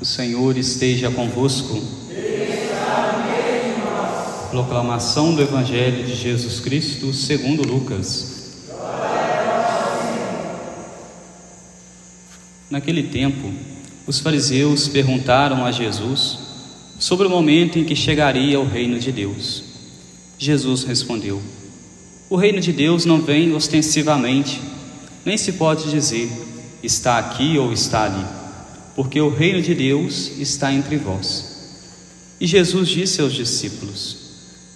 O Senhor esteja convosco. Proclamação do Evangelho de Jesus Cristo segundo Lucas. Naquele tempo, os fariseus perguntaram a Jesus sobre o momento em que chegaria o reino de Deus. Jesus respondeu: O reino de Deus não vem ostensivamente, nem se pode dizer está aqui ou está ali, porque o reino de Deus está entre vós. E Jesus disse aos discípulos: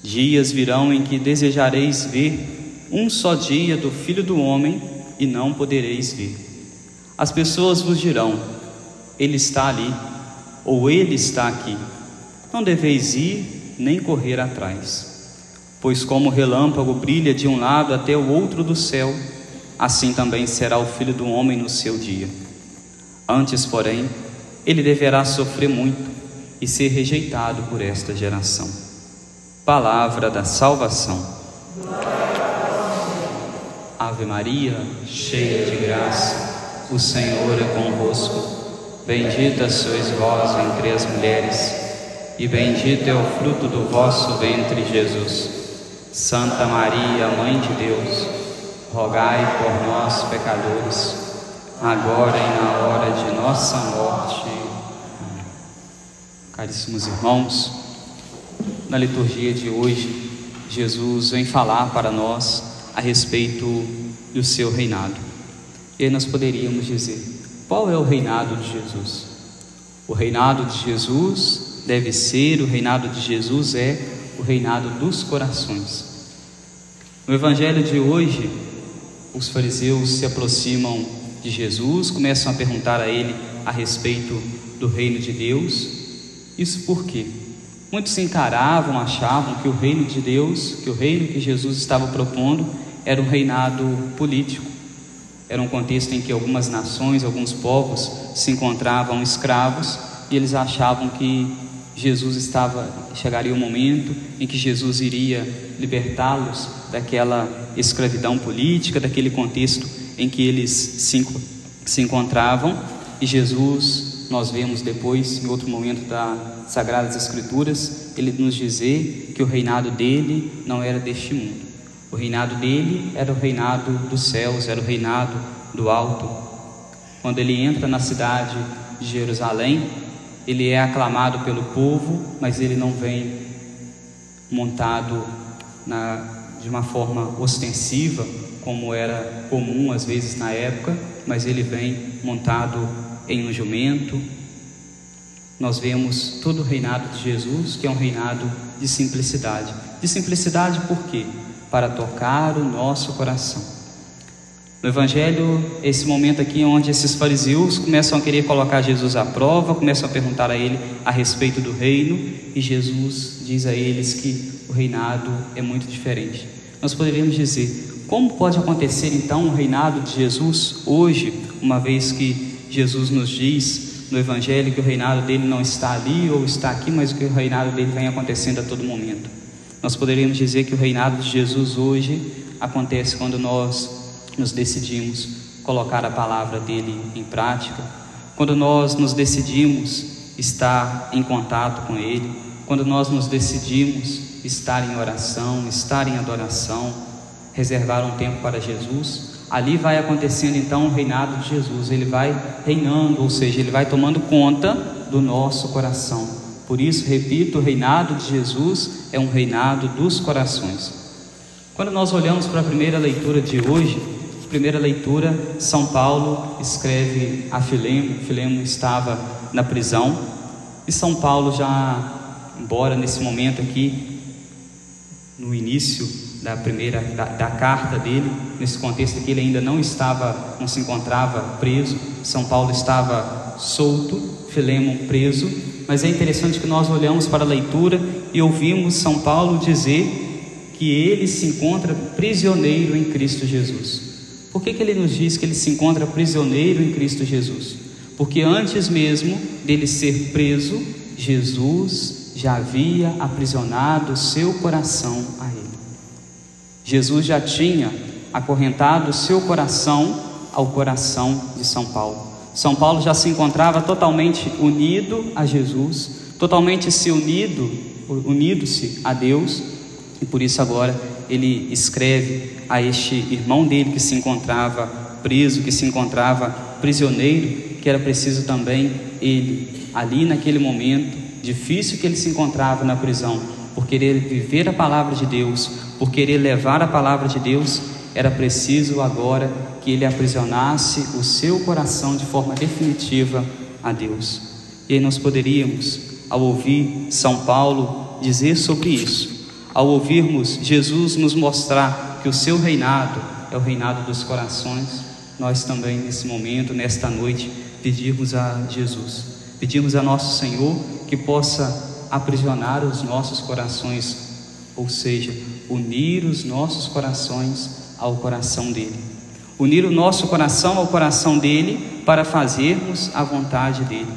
Dias virão em que desejareis ver um só dia do Filho do Homem e não podereis ver. As pessoas vos dirão: Ele está ali, ou Ele está aqui. Não deveis ir nem correr atrás. Pois, como o relâmpago brilha de um lado até o outro do céu, assim também será o filho do homem no seu dia. Antes, porém, ele deverá sofrer muito e ser rejeitado por esta geração. Palavra da salvação. Ave Maria, cheia de graça, o Senhor é convosco. Bendita sois vós entre as mulheres, e bendito é o fruto do vosso ventre, Jesus. Santa Maria, Mãe de Deus, rogai por nós, pecadores, agora e na hora de nossa morte. Caríssimos irmãos, na liturgia de hoje, Jesus vem falar para nós a respeito do seu reinado. E nós poderíamos dizer: qual é o reinado de Jesus? O reinado de Jesus deve ser, o reinado de Jesus é o reinado dos corações. No Evangelho de hoje, os fariseus se aproximam de Jesus, começam a perguntar a ele a respeito do reino de Deus. Isso por quê? Muitos encaravam, achavam que o reino de Deus, que o reino que Jesus estava propondo, era um reinado político. Era um contexto em que algumas nações, alguns povos se encontravam escravos e eles achavam que Jesus estava chegaria o um momento em que Jesus iria libertá-los daquela escravidão política, daquele contexto em que eles se, se encontravam. E Jesus, nós vemos depois, em outro momento das Sagradas Escrituras, ele nos dizer que o reinado dele não era deste mundo. O reinado dele era o reinado dos céus, era o reinado do alto. Quando ele entra na cidade de Jerusalém, ele é aclamado pelo povo, mas ele não vem montado na, de uma forma ostensiva, como era comum às vezes na época, mas ele vem montado em um jumento. Nós vemos todo o reinado de Jesus, que é um reinado de simplicidade. De simplicidade por quê? Para tocar o nosso coração. No Evangelho, esse momento aqui onde esses fariseus começam a querer colocar Jesus à prova, começam a perguntar a ele a respeito do reino, e Jesus diz a eles que o reinado é muito diferente. Nós poderíamos dizer, como pode acontecer então o reinado de Jesus hoje, uma vez que Jesus nos diz no Evangelho que o reinado dele não está ali ou está aqui, mas que o reinado dele vem acontecendo a todo momento? Nós poderíamos dizer que o reinado de Jesus hoje acontece quando nós nos decidimos colocar a palavra dele em prática, quando nós nos decidimos estar em contato com ele, quando nós nos decidimos estar em oração, estar em adoração, reservar um tempo para Jesus, ali vai acontecendo então o reinado de Jesus, ele vai reinando, ou seja, ele vai tomando conta do nosso coração. Por isso, repito, o reinado de Jesus é um reinado dos corações. Quando nós olhamos para a primeira leitura de hoje, Primeira leitura, São Paulo escreve a Filemo, Filemo estava na prisão, e São Paulo já, embora nesse momento aqui, no início da primeira da, da, carta dele, nesse contexto aqui ele ainda não estava, não se encontrava preso, São Paulo estava solto, Filemo preso, mas é interessante que nós olhamos para a leitura e ouvimos São Paulo dizer que ele se encontra prisioneiro em Cristo Jesus. Por que, que ele nos diz que ele se encontra prisioneiro em Cristo Jesus? Porque antes mesmo dele ser preso, Jesus já havia aprisionado seu coração a ele. Jesus já tinha acorrentado seu coração ao coração de São Paulo. São Paulo já se encontrava totalmente unido a Jesus, totalmente se unido, unido-se a Deus, e por isso agora ele escreve a este irmão dele que se encontrava preso, que se encontrava prisioneiro, que era preciso também ele, ali naquele momento difícil que ele se encontrava na prisão, por querer viver a palavra de Deus, por querer levar a palavra de Deus, era preciso agora que ele aprisionasse o seu coração de forma definitiva a Deus. E aí nós poderíamos, ao ouvir São Paulo dizer sobre isso, ao ouvirmos Jesus nos mostrar que o seu reinado é o reinado dos corações, nós também nesse momento, nesta noite, pedirmos a Jesus, pedimos a nosso Senhor que possa aprisionar os nossos corações, ou seja, unir os nossos corações ao coração dele. Unir o nosso coração ao coração dele para fazermos a vontade dele.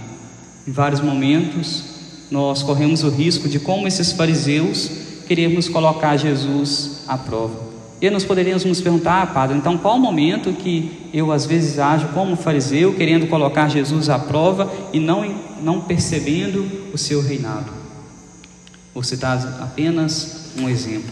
Em vários momentos, nós corremos o risco de, como esses fariseus, queremos colocar Jesus à prova. E nós poderíamos nos perguntar, ah, padre, então qual o momento que eu às vezes ajo como fariseu, querendo colocar Jesus à prova e não, não percebendo o seu reinado? Vou citar apenas um exemplo.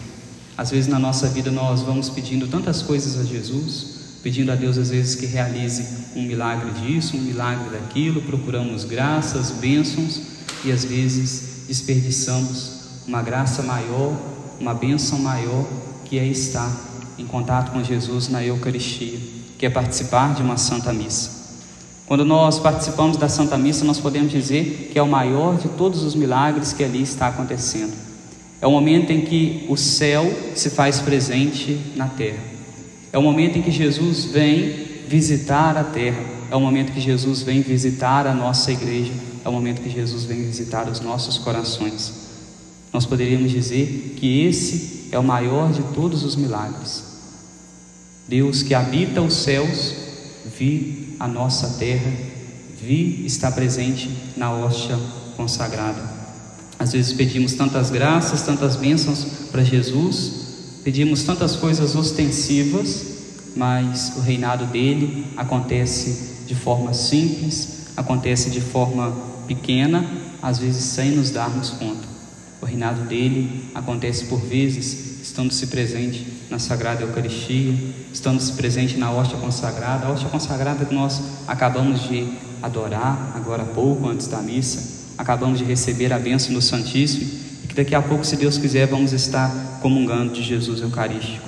Às vezes na nossa vida nós vamos pedindo tantas coisas a Jesus, pedindo a Deus às vezes que realize um milagre disso, um milagre daquilo, procuramos graças, bênçãos e às vezes desperdiçamos uma graça maior, uma bênção maior que é estar em contato com Jesus na Eucaristia, que é participar de uma Santa Missa. Quando nós participamos da Santa Missa, nós podemos dizer que é o maior de todos os milagres que ali está acontecendo. É o momento em que o céu se faz presente na terra. É o momento em que Jesus vem visitar a terra. É o momento que Jesus vem visitar a nossa igreja. É o momento que Jesus vem visitar os nossos corações. Nós poderíamos dizer que esse é o maior de todos os milagres. Deus que habita os céus, vi a nossa terra, vi está presente na hóstia consagrada. Às vezes pedimos tantas graças, tantas bênçãos para Jesus, pedimos tantas coisas ostensivas, mas o reinado dele acontece de forma simples, acontece de forma pequena, às vezes sem nos darmos conta. O reinado dele acontece por vezes estando-se presente na Sagrada Eucaristia, estando-se presente na hóstia consagrada, a hóstia consagrada que nós acabamos de adorar agora há pouco, antes da missa, acabamos de receber a bênção do Santíssimo e que daqui a pouco, se Deus quiser, vamos estar comungando de Jesus Eucarístico.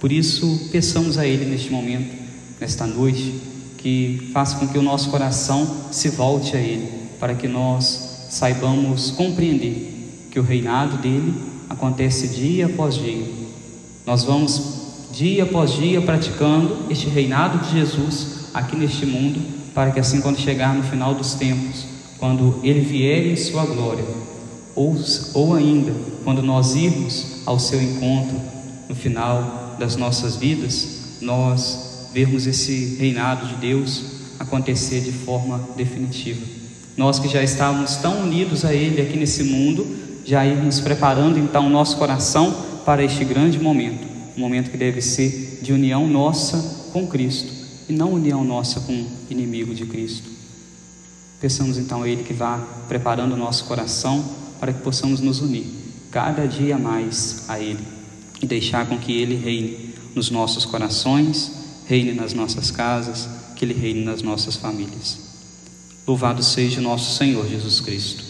Por isso, peçamos a Ele neste momento, nesta noite, que faça com que o nosso coração se volte a Ele, para que nós saibamos compreender que o reinado dele acontece dia após dia. Nós vamos dia após dia praticando este reinado de Jesus aqui neste mundo, para que assim, quando chegar no final dos tempos, quando ele vier em sua glória, ou, ou ainda quando nós irmos ao seu encontro no final das nossas vidas, nós vermos esse reinado de Deus acontecer de forma definitiva. Nós que já estávamos tão unidos a Ele aqui nesse mundo, já irmos preparando então o nosso coração para este grande momento, um momento que deve ser de união nossa com Cristo e não união nossa com o inimigo de Cristo. Peçamos então a Ele que vá preparando o nosso coração para que possamos nos unir cada dia mais a Ele e deixar com que Ele reine nos nossos corações, reine nas nossas casas, que Ele reine nas nossas famílias. Louvado seja o nosso Senhor Jesus Cristo.